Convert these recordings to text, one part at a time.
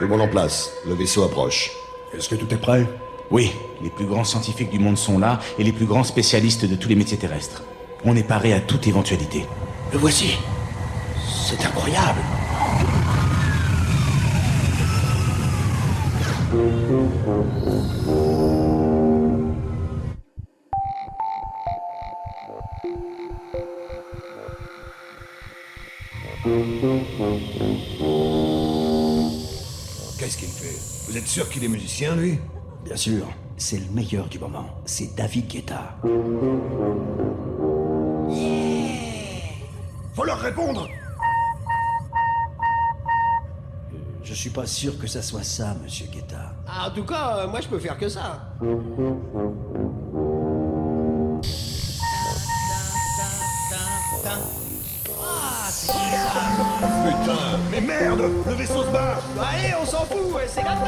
Tout le monde en place. Le vaisseau approche. Est-ce que tout est prêt? Oui, les plus grands scientifiques du monde sont là et les plus grands spécialistes de tous les métiers terrestres. On est paré à toute éventualité. Le voici. C'est incroyable. Sûr qu'il est musicien, lui Bien sûr, c'est le meilleur du moment. C'est David Guetta. Faut leur répondre Je suis pas sûr que ça soit ça, monsieur Guetta. Ah, en tout cas, euh, moi je peux faire que ça. Le vaisseau se barre. Allez, on s'en fout, c'est comme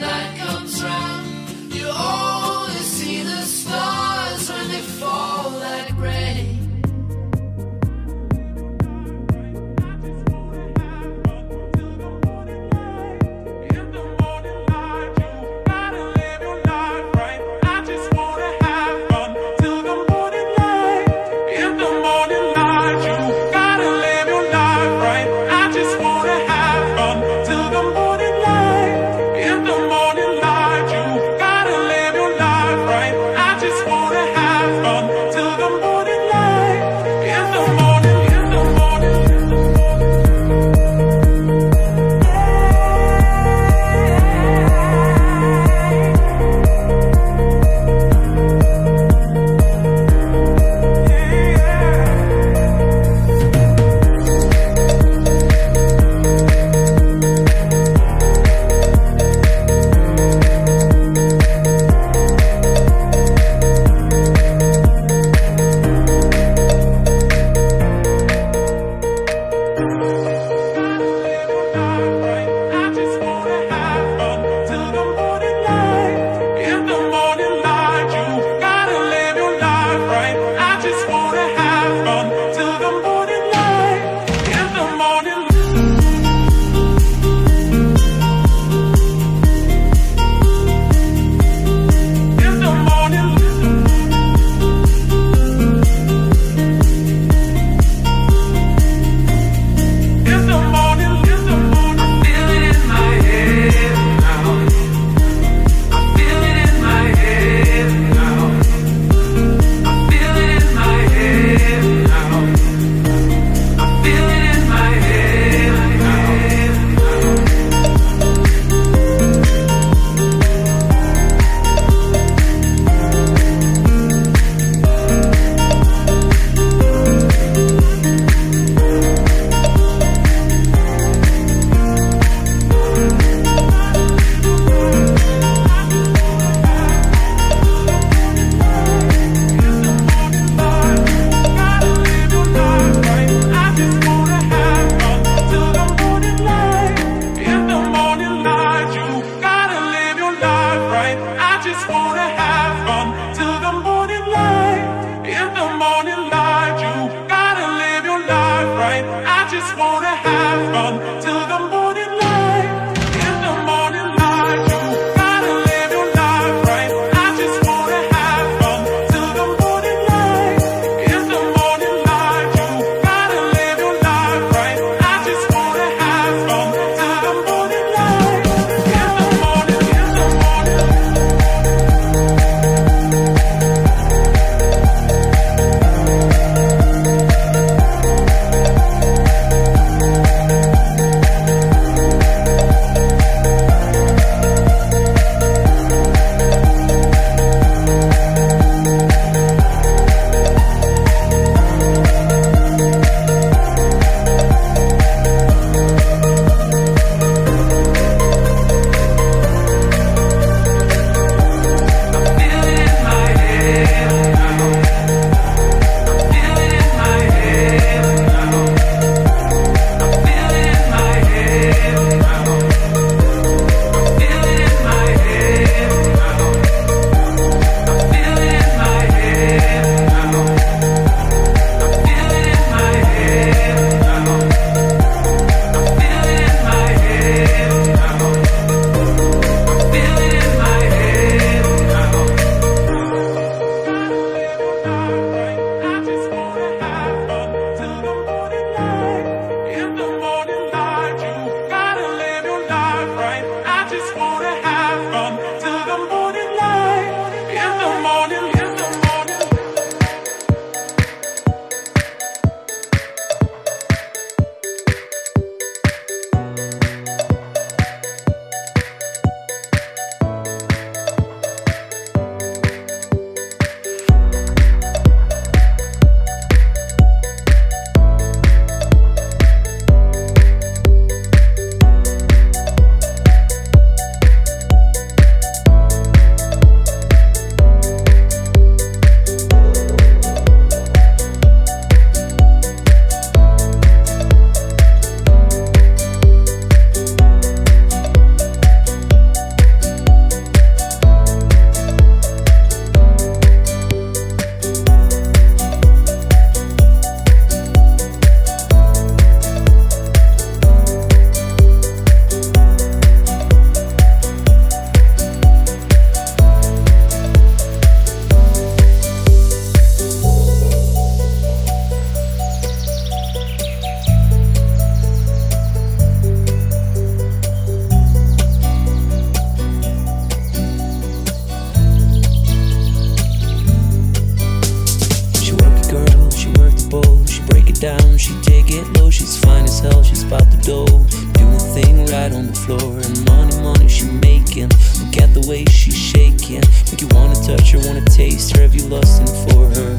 night comes round, out the door, doing thing right on the floor. And money, money she making. Look at the way she's shaking. Make you wanna touch her, wanna taste her. Have you lusting for her?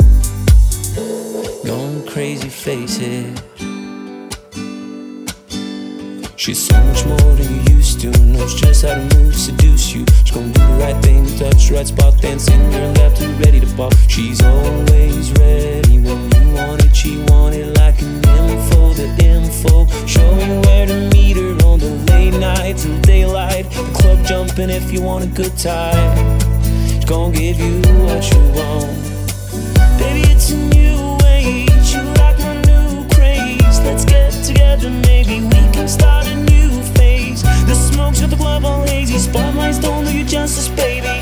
Going crazy, face it. She's so much more than you used to. Knows just how to move, seduce you. She's gonna do the right thing, touch the right spot, dancing your left and ready to pop. She's always ready when you want it. She want it like a for the info. Show where to meet her on the late nights and daylight. The club jumping if you want a good time. it's gonna give you what you want. Baby, it's a new age. You like my new craze. Let's get together, maybe we can start a new phase. The smoke's at the club all hazy. Spotlights don't do you justice, baby.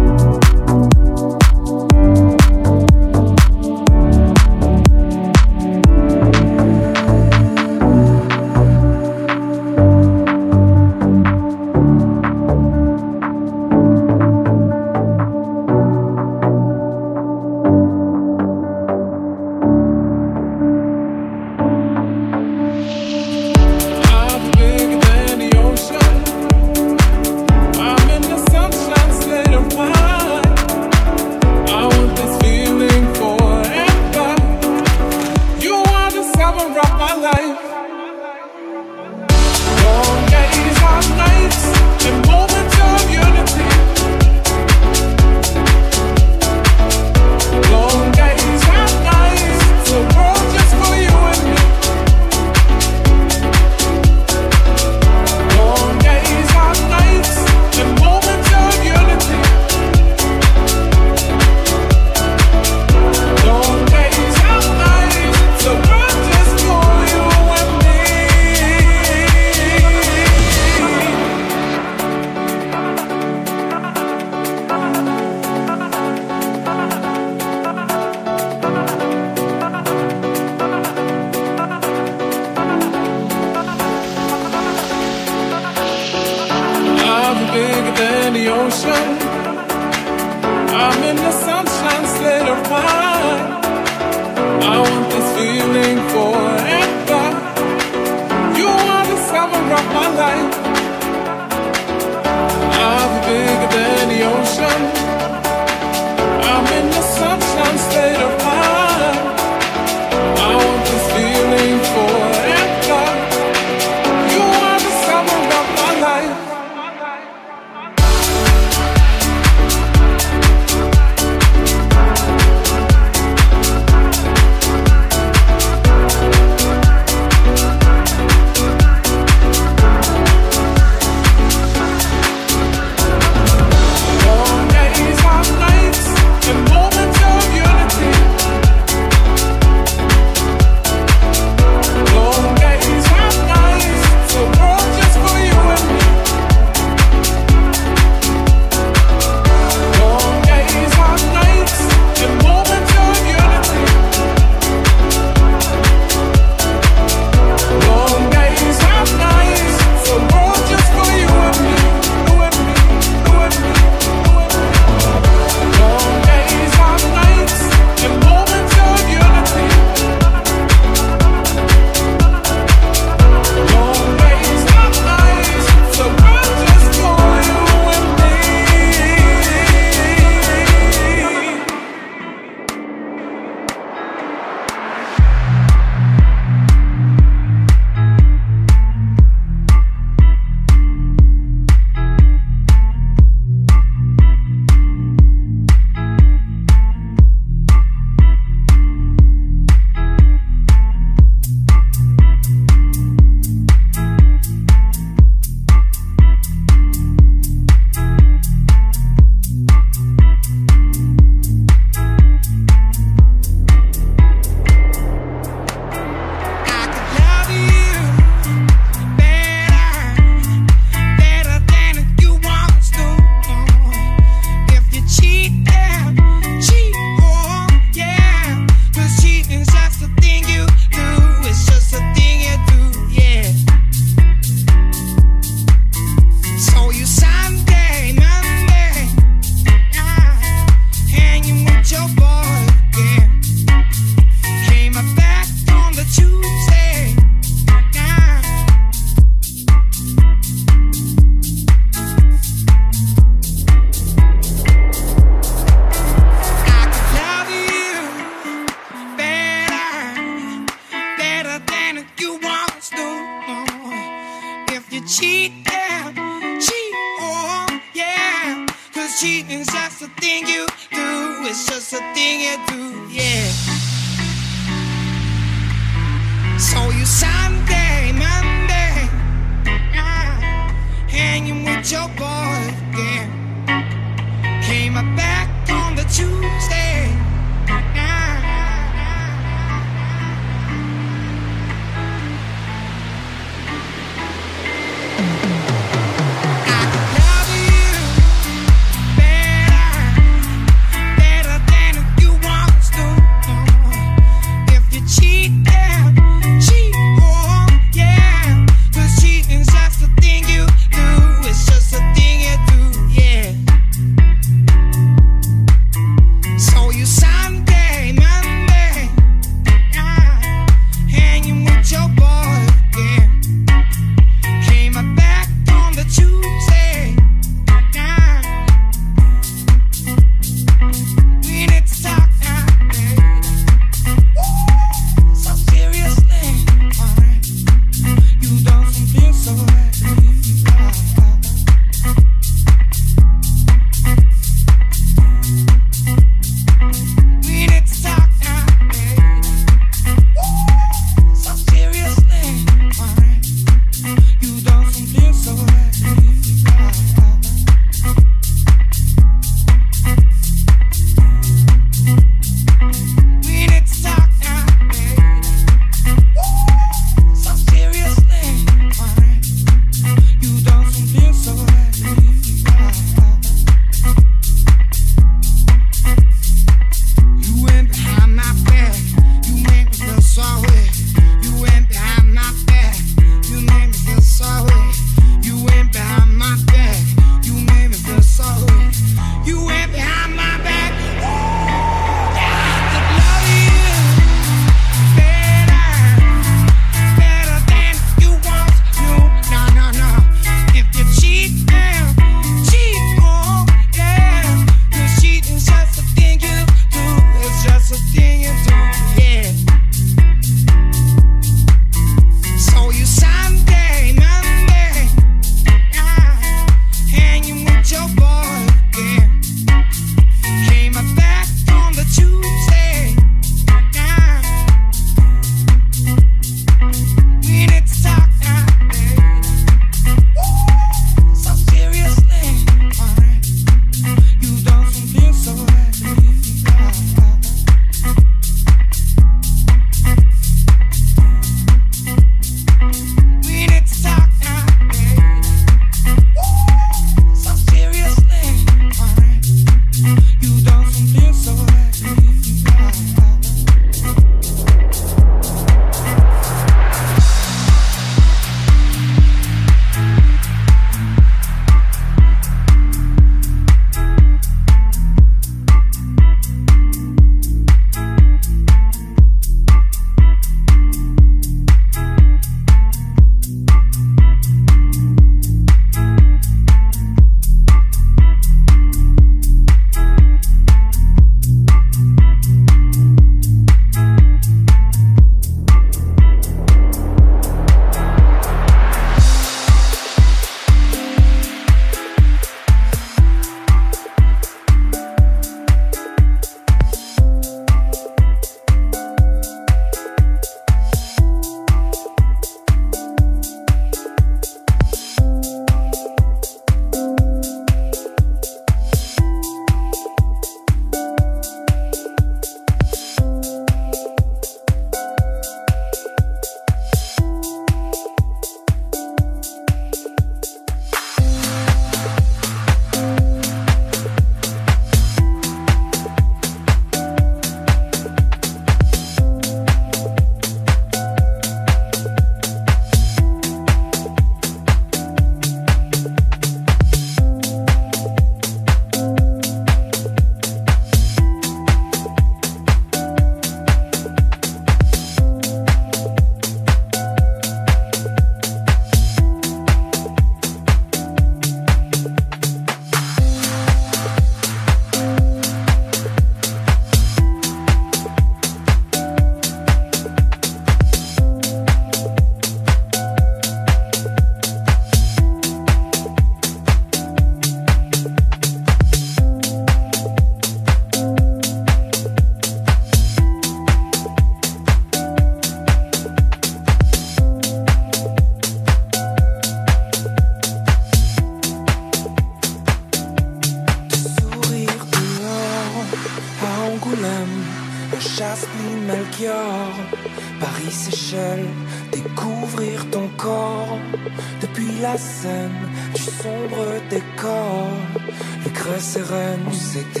sereine. On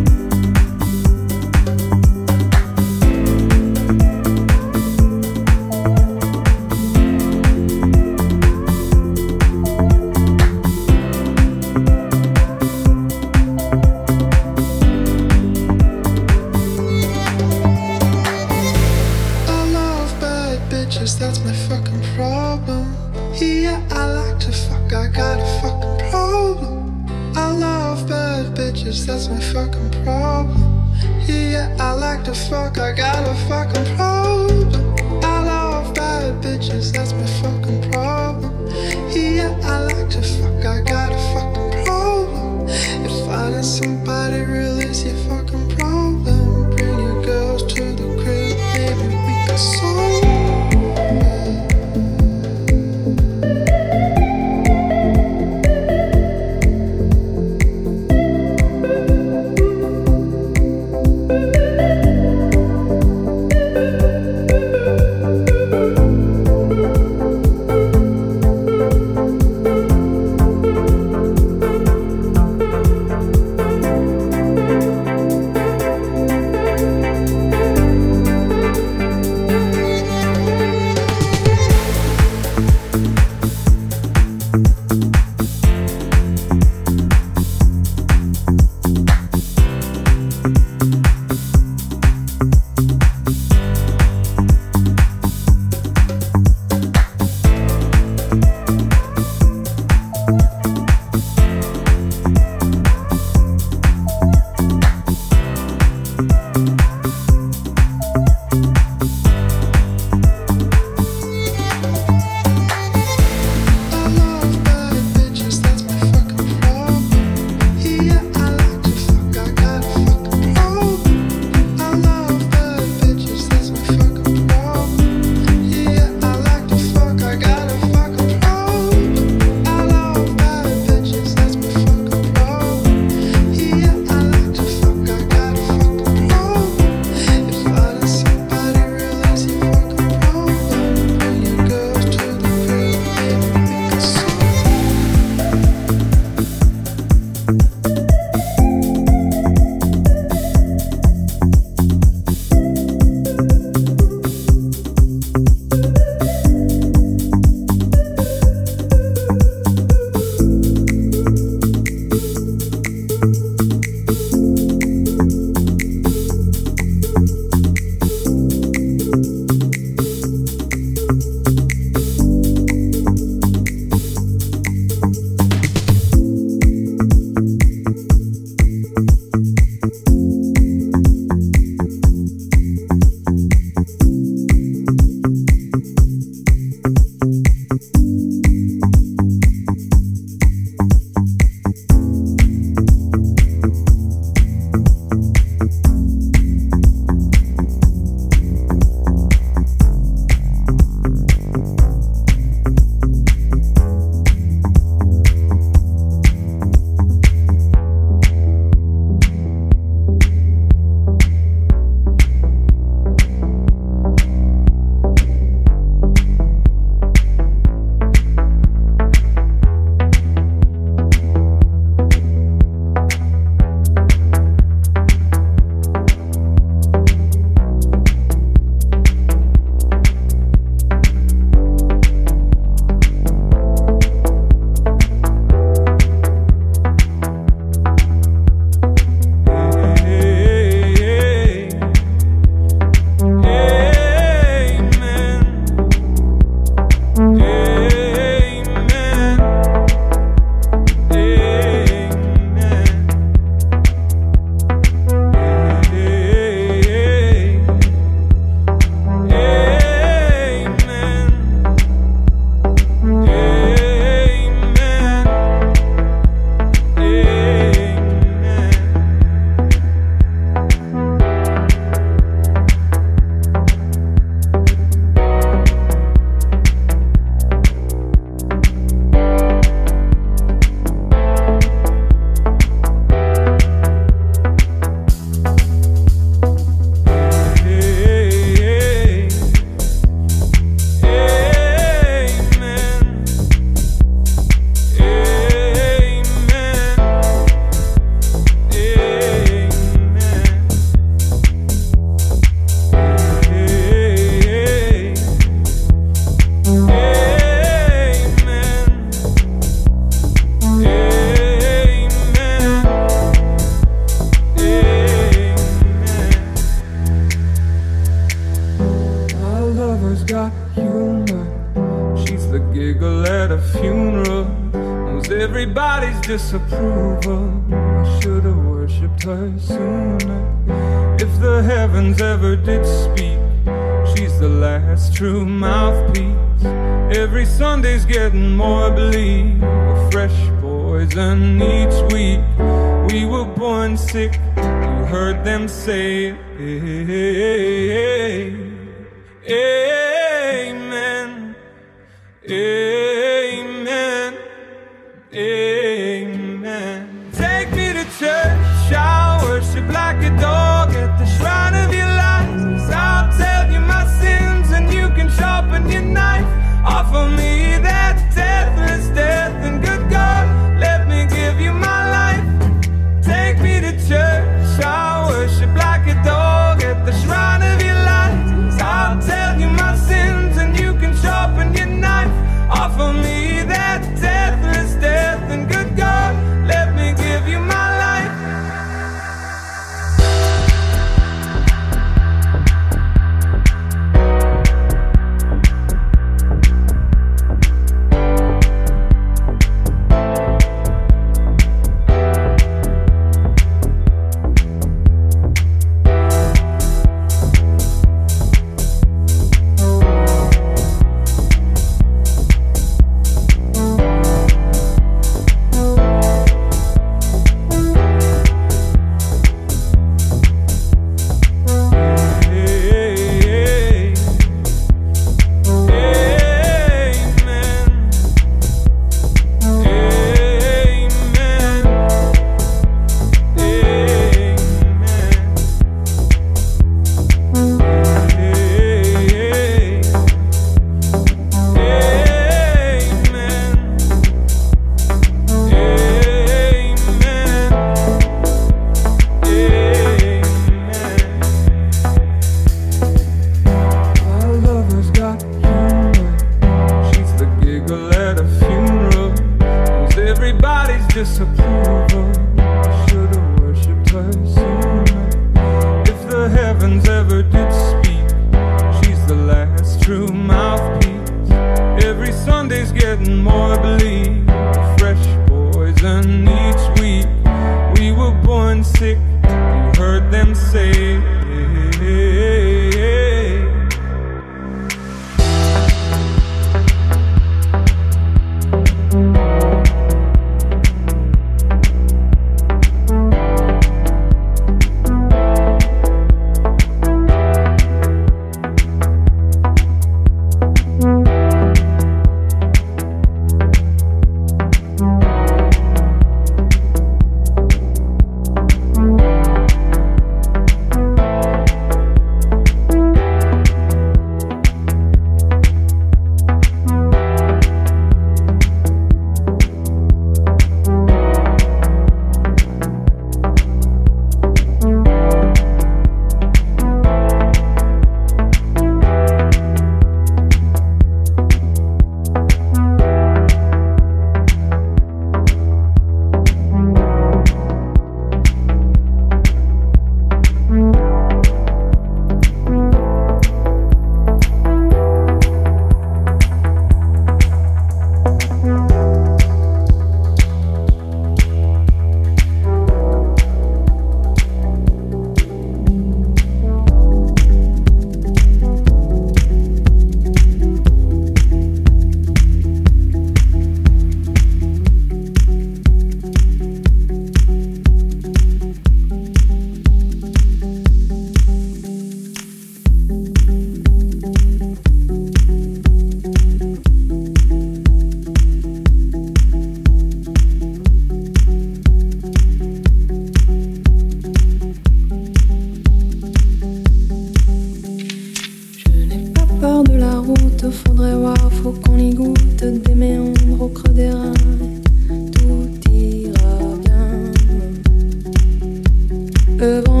peuvent en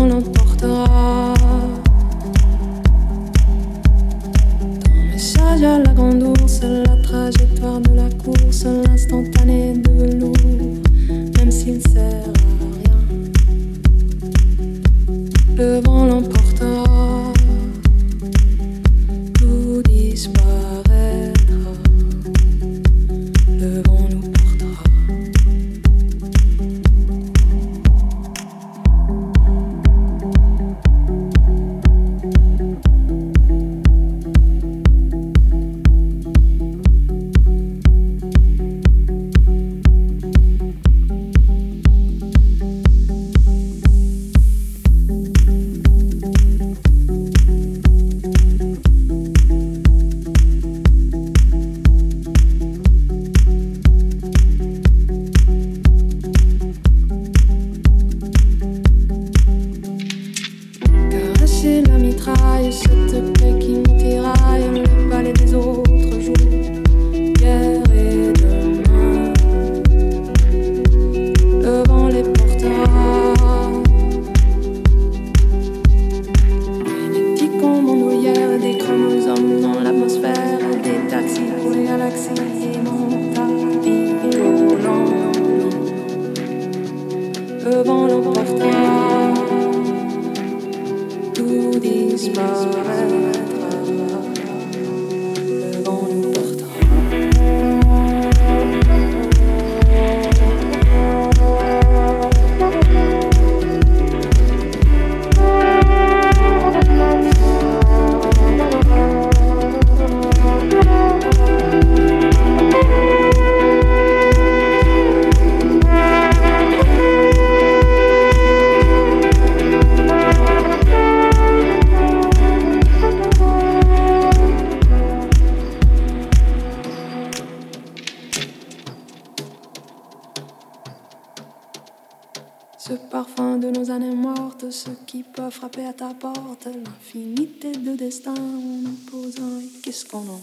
qui peut frapper à ta porte, l'infinité de destin en nous et qu'est-ce qu'on en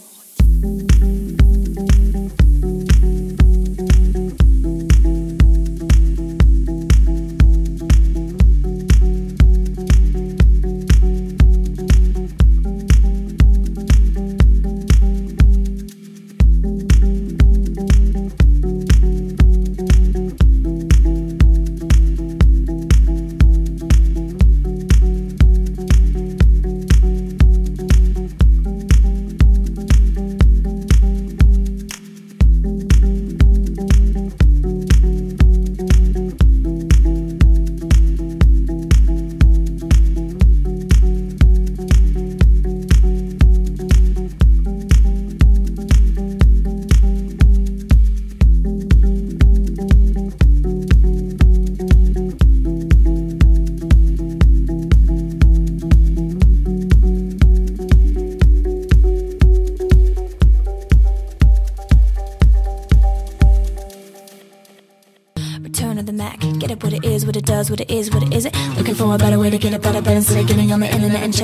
Return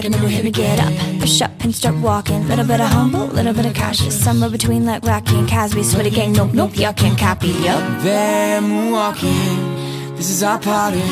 checking it will hit me. Get up, push up and start walking. Little bit of humble, little bit of cautious. Somewhere between like Rocky and Casby. Sweaty gang, nope, nope, y'all can't copy, yup. They're moonwalking. This is our party.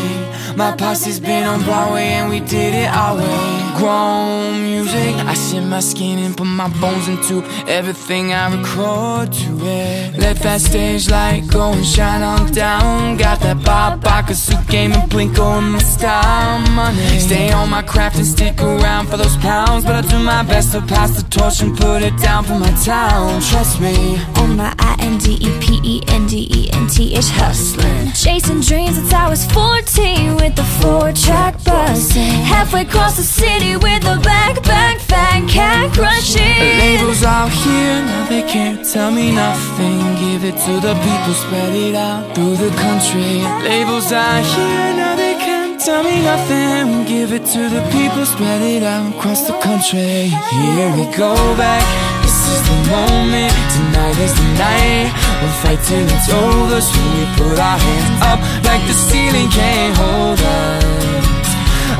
My posse's been on Broadway and we did it our way. Grown music. I shed my skin and put my bones into everything I record to it. Let that stage light go and shine on down. Got that Bob Barker suit game and Blinko in my style. Money. Stay on my craft and stick around for those pounds. But I do my best to pass the torch and put it down for my town. Trust me. On my I N D E P E N D E N T H hustling. Chasing dreams since I was 14 with the four track buzzing. Halfway across the city with a backpack, fat cat crushing. Labels out here, now they can't tell me nothing. Give it to the people, spread it out through the country. Labels out here, now they can't tell me nothing. Give it to the people, spread it out across the country. Here we go back. Moment, tonight is the night. We'll fight till it's over, so we put our hands up like the ceiling can't hold us.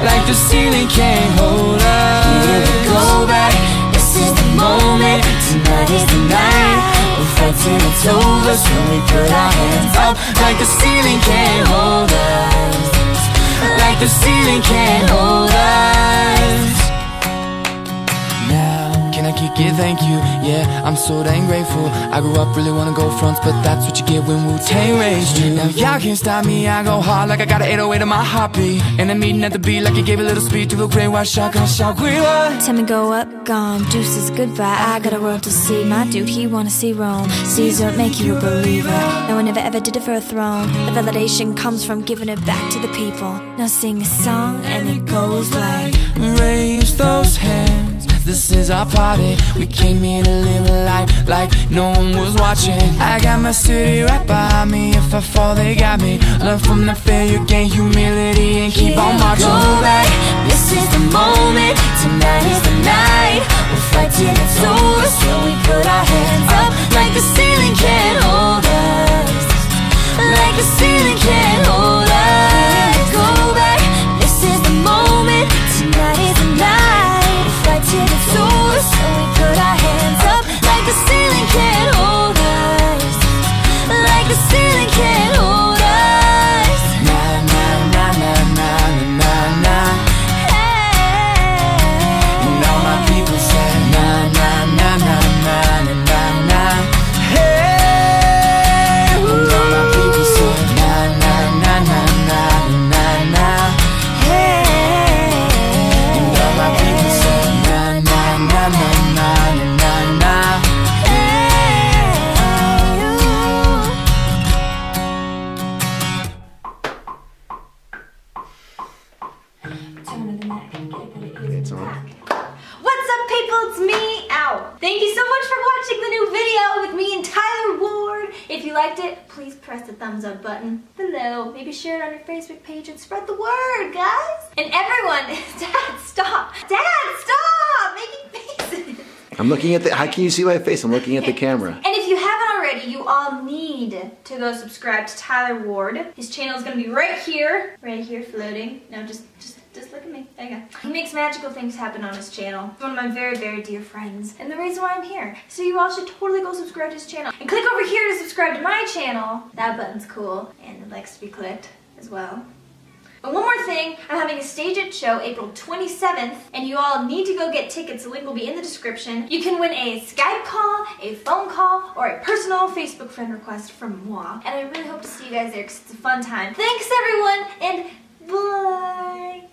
Like the ceiling can't hold us. Here we go back. This is the moment. Tonight is the night. We'll fight till it's over. So we put our hands up. Like the ceiling can't hold us. Like the ceiling can't hold us. I kick it? Thank you. Yeah, I'm so dang grateful. I grew up really wanna go fronts, but that's what you get when Wu Tang raised you. Now y'all can't stop me. I go hard like I got an 808 in my heartbeat. And I'm meeting at the beat like you gave a little speech to a great white shotgun shout. Great what? Tell me go up, gone, deuces, goodbye. I got a world to see. My dude, he wanna see Rome. Caesar, make you a believer. No one ever ever did it for a throne. The validation comes from giving it back to the people. Now sing a song and it goes like. Raise those hands. This is our party. We came here to live a life like no one was watching. I got my city right behind me. If I fall, they got me. Learn from the failure, gain humility, and keep on marching. Go back. This is the moment. Tonight is the night. Looking at the. How can you see my face? I'm looking at the camera. And if you haven't already, you all need to go subscribe to Tyler Ward. His channel is gonna be right here, right here floating. No, just, just, just look at me. There you go. He makes magical things happen on his channel. He's one of my very, very dear friends, and the reason why I'm here. So you all should totally go subscribe to his channel and click over here to subscribe to my channel. That button's cool, and it likes to be clicked as well. And one more thing, I'm having a Stage It show April 27th, and you all need to go get tickets. The link will be in the description. You can win a Skype call, a phone call, or a personal Facebook friend request from moi. And I really hope to see you guys there because it's a fun time. Thanks everyone, and bye!